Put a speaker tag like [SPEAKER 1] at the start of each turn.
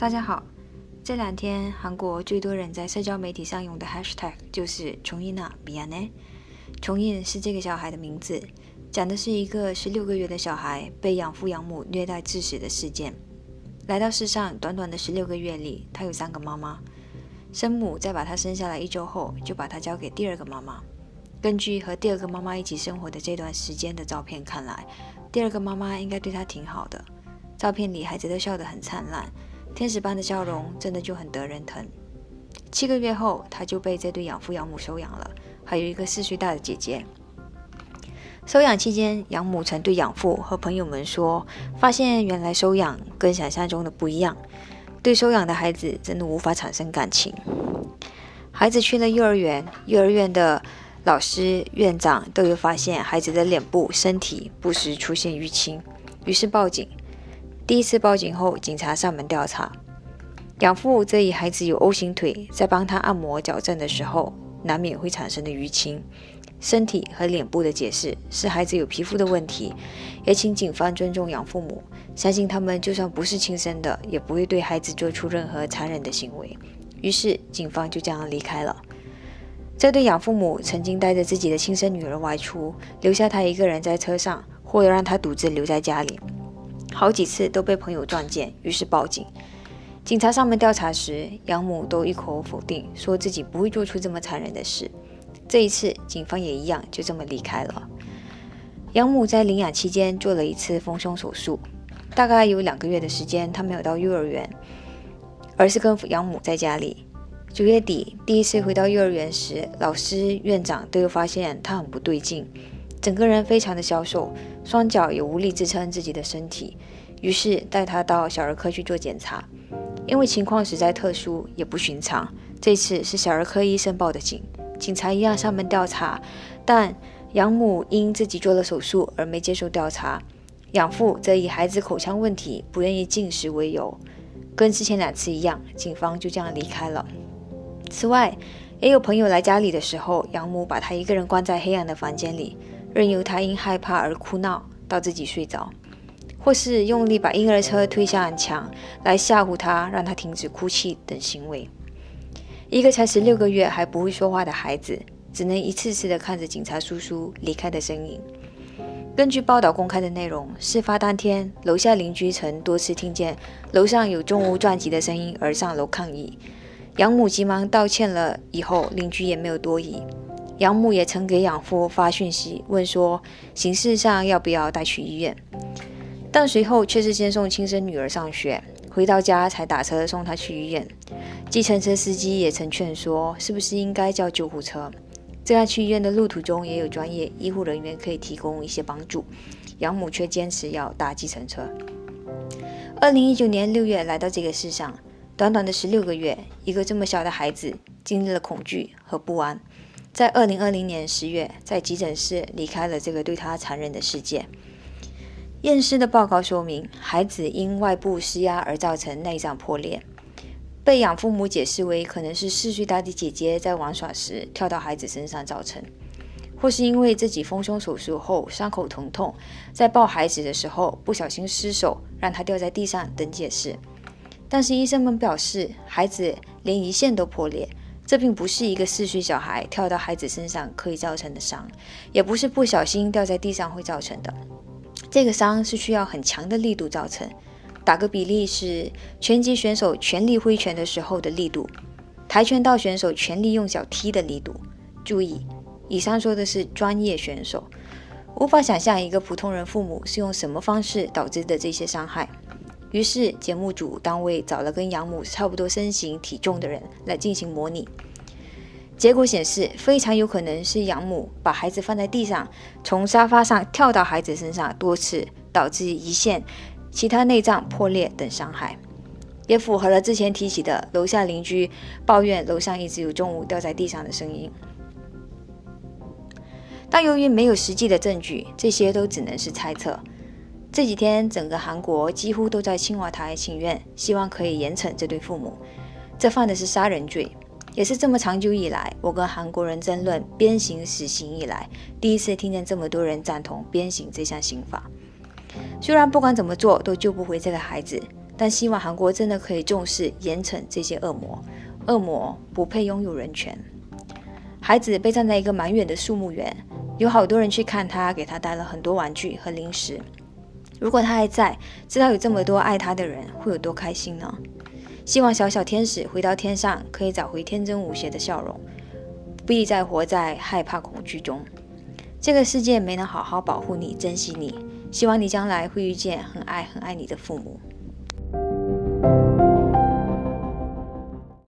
[SPEAKER 1] 大家好，这两天韩国最多人在社交媒体上用的 hashtag 就是“重印啊，比亚呢”。重印是这个小孩的名字，讲的是一个十六个月的小孩被养父养母虐待致死的事件。来到世上短短的十六个月里，他有三个妈妈，生母在把他生下来一周后就把他交给第二个妈妈。根据和第二个妈妈一起生活的这段时间的照片看来，第二个妈妈应该对他挺好的。照片里孩子都笑得很灿烂。天使般的笑容真的就很得人疼。七个月后，他就被这对养父养母收养了，还有一个四岁大的姐姐。收养期间，养母曾对养父和朋友们说：“发现原来收养跟想象中的不一样，对收养的孩子真的无法产生感情。”孩子去了幼儿园，幼儿园的老师、院长都有发现孩子的脸部、身体不时出现淤青，于是报警。第一次报警后，警察上门调查，养父则以孩子有 O 型腿，在帮他按摩矫正的时候，难免会产生的淤青，身体和脸部的解释是孩子有皮肤的问题，也请警方尊重养父母，相信他们就算不是亲生的，也不会对孩子做出任何残忍的行为。于是警方就这样离开了。这对养父母曾经带着自己的亲生女儿外出，留下她一个人在车上，或者让她独自留在家里。好几次都被朋友撞见，于是报警。警察上门调查时，养母都一口否定，说自己不会做出这么残忍的事。这一次，警方也一样，就这么离开了。养母在领养期间做了一次丰胸手术，大概有两个月的时间，她没有到幼儿园，而是跟养母在家里。九月底第一次回到幼儿园时，老师、院长都发现她很不对劲。整个人非常的消瘦，双脚也无力支撑自己的身体，于是带他到小儿科去做检查。因为情况实在特殊，也不寻常，这次是小儿科医生报的警，警察一样上门调查，但养母因自己做了手术而没接受调查，养父则以孩子口腔问题不愿意进食为由，跟之前两次一样，警方就这样离开了。此外，也有朋友来家里的时候，养母把他一个人关在黑暗的房间里。任由他因害怕而哭闹到自己睡着，或是用力把婴儿车推向墙来吓唬他，让他停止哭泣等行为。一个才十六个月还不会说话的孩子，只能一次次地看着警察叔叔离开的身影。根据报道公开的内容，事发当天，楼下邻居曾多次听见楼上有重物撞击的声音而上楼抗议。养母急忙道歉了以后，邻居也没有多疑。养母也曾给养父发讯息，问说形式上要不要带去医院，但随后却是先送亲生女儿上学，回到家才打车送她去医院。计程车司机也曾劝说，是不是应该叫救护车？这样去医院的路途中也有专业医护人员可以提供一些帮助。养母却坚持要搭计程车。二零一九年六月来到这个世上，短短的十六个月，一个这么小的孩子经历了恐惧和不安。在二零二零年十月，在急诊室离开了这个对他残忍的世界。验尸的报告说明，孩子因外部施压而造成内脏破裂，被养父母解释为可能是四岁大的姐姐在玩耍时跳到孩子身上造成，或是因为自己丰胸手术后伤口疼痛，在抱孩子的时候不小心失手让他掉在地上等解释。但是医生们表示，孩子连胰腺都破裂。这并不是一个四岁小孩跳到孩子身上可以造成的伤，也不是不小心掉在地上会造成的。这个伤是需要很强的力度造成。打个比例是拳击选手全力挥拳的时候的力度，跆拳道选手全力用脚踢的力度。注意，以上说的是专业选手，无法想象一个普通人父母是用什么方式导致的这些伤害。于是，节目组单位找了跟养母差不多身形体重的人来进行模拟。结果显示，非常有可能是养母把孩子放在地上，从沙发上跳到孩子身上多次，导致胰腺、其他内脏破裂等伤害，也符合了之前提起的楼下邻居抱怨楼上一直有重物掉在地上的声音。但由于没有实际的证据，这些都只能是猜测。这几天，整个韩国几乎都在青瓦台请愿，希望可以严惩这对父母。这犯的是杀人罪，也是这么长久以来我跟韩国人争论鞭刑死刑以来，第一次听见这么多人赞同鞭刑这项刑法。虽然不管怎么做都救不回这个孩子，但希望韩国真的可以重视严惩这些恶魔。恶魔不配拥有人权。孩子被站在一个蛮远的树木园，有好多人去看他，给他带了很多玩具和零食。如果他还在，知道有这么多爱他的人，会有多开心呢？希望小小天使回到天上，可以找回天真无邪的笑容，不必再活在害怕恐惧中。这个世界没能好好保护你、珍惜你，希望你将来会遇见很爱很爱你的父母。